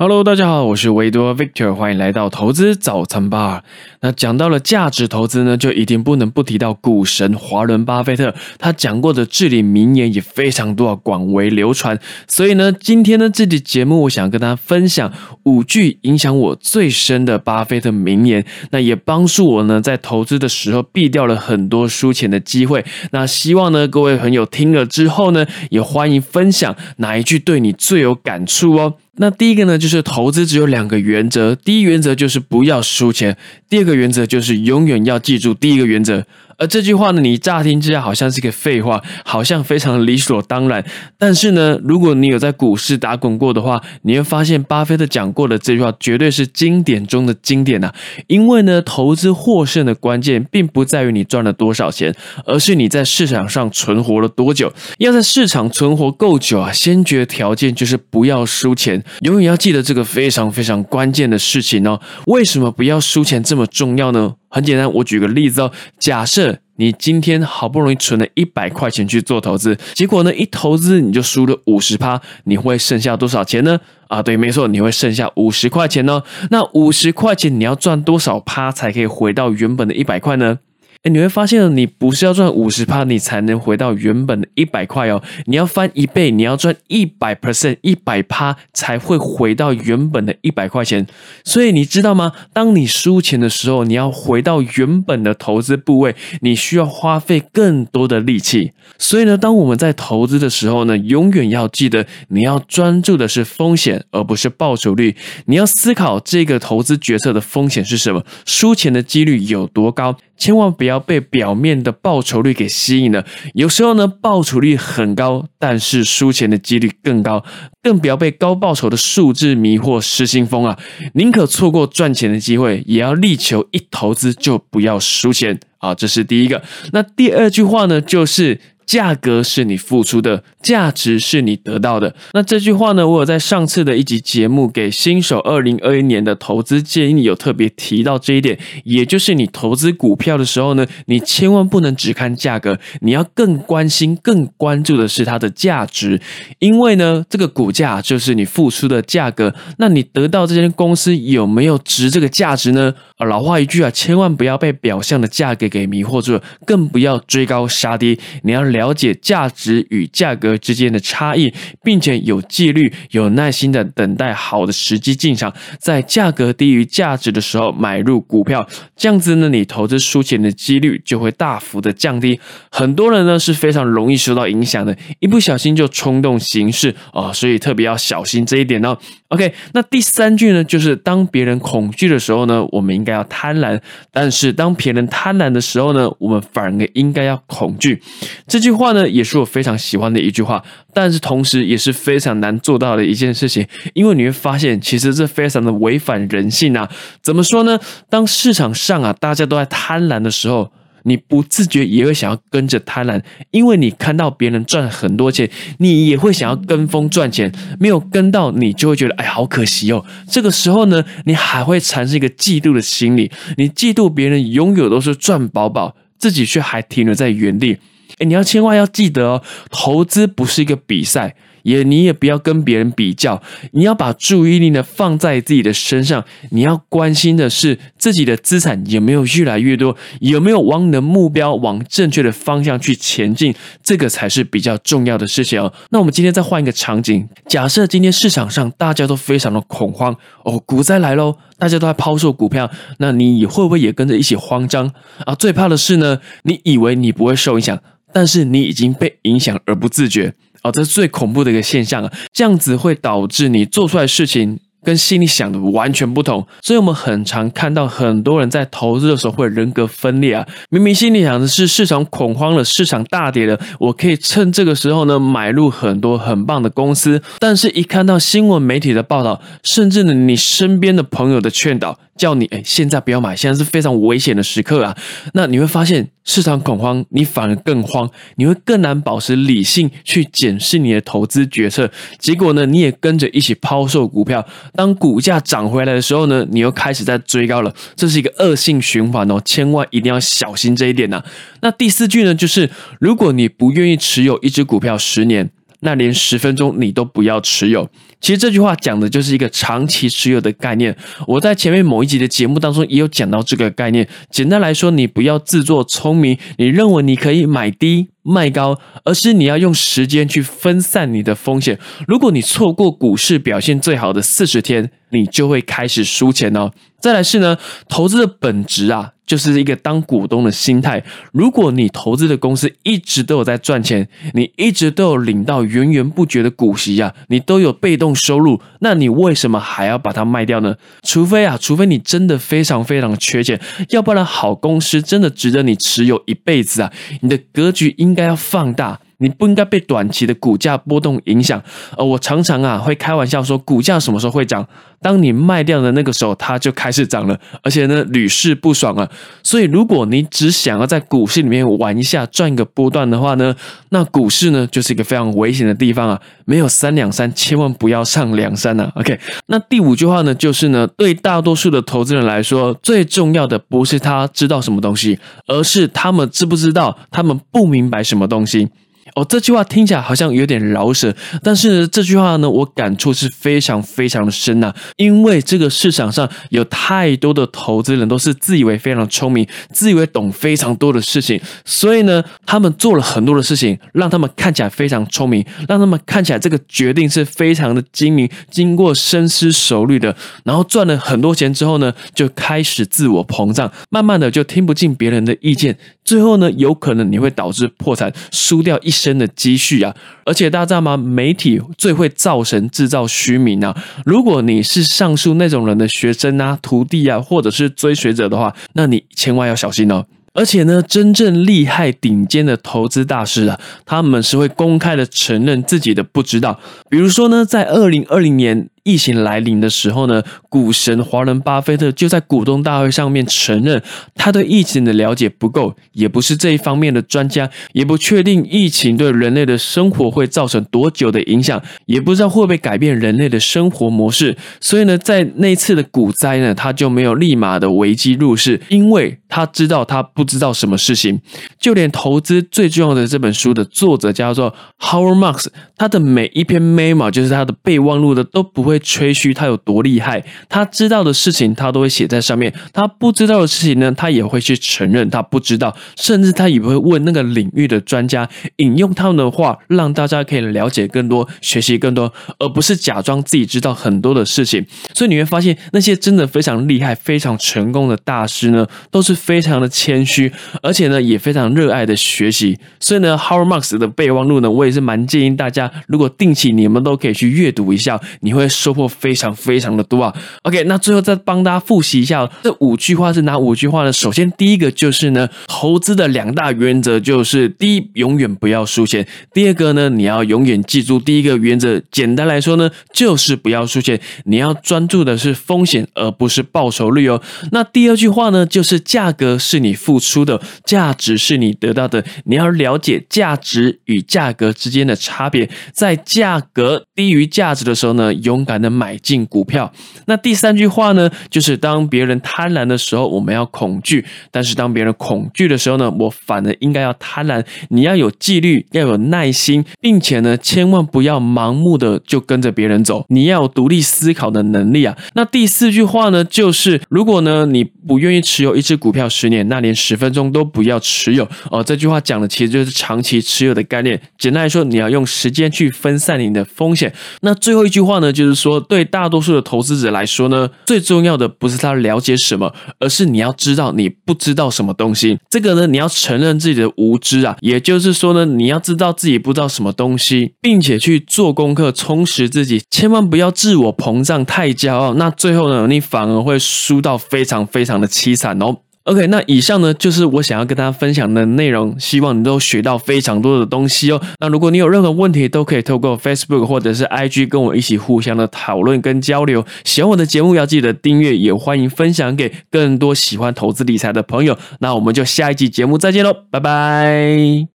Hello，大家好，我是维多 Victor，欢迎来到投资早餐吧。那讲到了价值投资呢，就一定不能不提到股神华伦巴菲特，他讲过的至理名言也非常多，广为流传。所以呢，今天呢这期节目，我想跟大家分享五句影响我最深的巴菲特名言，那也帮助我呢在投资的时候避掉了很多输钱的机会。那希望呢各位朋友听了之后呢，也欢迎分享哪一句对你最有感触哦。那第一个呢，就是投资只有两个原则，第一原则就是不要输钱，第二个原则就是永远要记住第一个原则。而这句话呢，你乍听之下好像是个废话，好像非常理所当然。但是呢，如果你有在股市打滚过的话，你会发现巴菲特讲过的这句话绝对是经典中的经典呐。因为呢，投资获胜的关键并不在于你赚了多少钱，而是你在市场上存活了多久。要在市场存活够久啊，先决条件就是不要输钱。永远要记得这个非常非常关键的事情哦。为什么不要输钱这么重要呢？很简单，我举个例子哦。假设你今天好不容易存了一百块钱去做投资，结果呢一投资你就输了五十趴，你会剩下多少钱呢？啊，对，没错，你会剩下五十块钱哦。那五十块钱你要赚多少趴才可以回到原本的一百块呢？你会发现你不是要赚五十趴，你才能回到原本的一百块哦。你要翻一倍，你要赚一百 percent，一百趴才会回到原本的一百块钱。所以你知道吗？当你输钱的时候，你要回到原本的投资部位，你需要花费更多的力气。所以呢，当我们在投资的时候呢，永远要记得，你要专注的是风险，而不是报酬率。你要思考这个投资决策的风险是什么，输钱的几率有多高。千万不要被表面的报酬率给吸引了。有时候呢，报酬率很高，但是输钱的几率更高。更不要被高报酬的数字迷惑失心疯啊！宁可错过赚钱的机会，也要力求一投资就不要输钱啊！这是第一个。那第二句话呢，就是。价格是你付出的，价值是你得到的。那这句话呢，我有在上次的一集节目给新手二零二一年的投资建议有特别提到这一点，也就是你投资股票的时候呢，你千万不能只看价格，你要更关心、更关注的是它的价值，因为呢，这个股价就是你付出的价格。那你得到这间公司有没有值这个价值呢？啊，老话一句啊，千万不要被表象的价格给迷惑住了，更不要追高杀低，你要了解价值与价格之间的差异，并且有纪律、有耐心的等待好的时机进场，在价格低于价值的时候买入股票，这样子呢，你投资输钱的几率就会大幅的降低。很多人呢是非常容易受到影响的，一不小心就冲动行事啊，所以特别要小心这一点哦。OK，那第三句呢，就是当别人恐惧的时候呢，我们应该要贪婪；但是当别人贪婪的时候呢，我们反而应该要恐惧。这句。话呢，也是我非常喜欢的一句话，但是同时也是非常难做到的一件事情，因为你会发现，其实这非常的违反人性啊。怎么说呢？当市场上啊，大家都在贪婪的时候，你不自觉也会想要跟着贪婪，因为你看到别人赚很多钱，你也会想要跟风赚钱，没有跟到，你就会觉得哎，好可惜哦。这个时候呢，你还会产生一个嫉妒的心理，你嫉妒别人拥有都是赚饱饱，自己却还停留在原地。哎，你要千万要记得哦，投资不是一个比赛，也你也不要跟别人比较，你要把注意力呢放在自己的身上，你要关心的是自己的资产有没有越来越多，有没有往你的目标往正确的方向去前进，这个才是比较重要的事情哦。那我们今天再换一个场景，假设今天市场上大家都非常的恐慌哦，股灾来喽，大家都在抛售股票，那你会不会也跟着一起慌张啊？最怕的是呢，你以为你不会受影响。但是你已经被影响而不自觉这是最恐怖的一个现象啊！这样子会导致你做出来的事情跟心里想的完全不同，所以我们很常看到很多人在投资的时候会人格分裂啊！明明心里想的是市场恐慌了，市场大跌了，我可以趁这个时候呢买入很多很棒的公司，但是一看到新闻媒体的报道，甚至呢你身边的朋友的劝导。叫你哎，现在不要买，现在是非常危险的时刻啊！那你会发现市场恐慌，你反而更慌，你会更难保持理性去检视你的投资决策。结果呢，你也跟着一起抛售股票。当股价涨回来的时候呢，你又开始在追高了。这是一个恶性循环哦，千万一定要小心这一点呐。那第四句呢，就是如果你不愿意持有一只股票十年。那连十分钟你都不要持有。其实这句话讲的就是一个长期持有的概念。我在前面某一集的节目当中也有讲到这个概念。简单来说，你不要自作聪明，你认为你可以买低卖高，而是你要用时间去分散你的风险。如果你错过股市表现最好的四十天，你就会开始输钱哦。再来是呢，投资的本质啊。就是一个当股东的心态。如果你投资的公司一直都有在赚钱，你一直都有领到源源不绝的股息啊，你都有被动收入，那你为什么还要把它卖掉呢？除非啊，除非你真的非常非常缺钱，要不然好公司真的值得你持有一辈子啊！你的格局应该要放大。你不应该被短期的股价波动影响，呃，我常常啊会开玩笑说，股价什么时候会涨？当你卖掉的那个时候，它就开始涨了，而且呢屡试不爽啊。所以，如果你只想要在股市里面玩一下，赚一个波段的话呢，那股市呢就是一个非常危险的地方啊。没有三两三，千万不要上两三啊。OK，那第五句话呢，就是呢，对大多数的投资人来说，最重要的不是他知道什么东西，而是他们知不知道，他们不明白什么东西。哦，这句话听起来好像有点饶舌，但是呢这句话呢，我感触是非常非常的深呐。因为这个市场上有太多的投资人都是自以为非常聪明，自以为懂非常多的事情，所以呢，他们做了很多的事情，让他们看起来非常聪明，让他们看起来这个决定是非常的精明，经过深思熟虑的。然后赚了很多钱之后呢，就开始自我膨胀，慢慢的就听不进别人的意见，最后呢，有可能你会导致破产，输掉一。生真的积蓄啊，而且大家知道吗？媒体最会造神、制造虚名啊！如果你是上述那种人的学生啊、徒弟啊，或者是追随者的话，那你千万要小心哦。而且呢，真正厉害、顶尖的投资大师啊，他们是会公开的承认自己的不知道。比如说呢，在二零二零年。疫情来临的时候呢，股神华伦巴菲特就在股东大会上面承认，他对疫情的了解不够，也不是这一方面的专家，也不确定疫情对人类的生活会造成多久的影响，也不知道会不会改变人类的生活模式。所以呢，在那次的股灾呢，他就没有立马的危机入市，因为他知道他不知道什么事情。就连投资最重要的这本书的作者叫做 Howard Marks，他的每一篇 memo 就是他的备忘录的都不会。吹嘘他有多厉害，他知道的事情他都会写在上面，他不知道的事情呢，他也会去承认他不知道，甚至他也会问那个领域的专家，引用他们的话，让大家可以了解更多，学习更多，而不是假装自己知道很多的事情。所以你会发现，那些真的非常厉害、非常成功的大师呢，都是非常的谦虚，而且呢，也非常热爱的学习。所以呢，Howard Marks 的备忘录呢，我也是蛮建议大家，如果定期你们都可以去阅读一下，你会。收获非常非常的多啊！OK，那最后再帮大家复习一下这五句话是哪五句话呢？首先第一个就是呢，投资的两大原则就是第一，永远不要输钱；第二个呢，你要永远记住第一个原则。简单来说呢，就是不要输钱，你要专注的是风险，而不是报酬率哦。那第二句话呢，就是价格是你付出的，价值是你得到的，你要了解价值与价格之间的差别，在价格低于价值的时候呢，勇敢。的买进股票。那第三句话呢，就是当别人贪婪的时候，我们要恐惧；但是当别人恐惧的时候呢，我反而应该要贪婪。你要有纪律，要有耐心，并且呢，千万不要盲目的就跟着别人走。你要有独立思考的能力啊。那第四句话呢，就是如果呢你不愿意持有一只股票十年，那连十分钟都不要持有哦。这句话讲的其实就是长期持有的概念。简单来说，你要用时间去分散你的风险。那最后一句话呢，就是。说对大多数的投资者来说呢，最重要的不是他了解什么，而是你要知道你不知道什么东西。这个呢，你要承认自己的无知啊，也就是说呢，你要知道自己不知道什么东西，并且去做功课，充实自己，千万不要自我膨胀太骄傲。那最后呢，你反而会输到非常非常的凄惨哦。OK，那以上呢就是我想要跟大家分享的内容，希望你都学到非常多的东西哦。那如果你有任何问题，都可以透过 Facebook 或者是 IG 跟我一起互相的讨论跟交流。喜欢我的节目要记得订阅，也欢迎分享给更多喜欢投资理财的朋友。那我们就下一集节目再见喽，拜拜。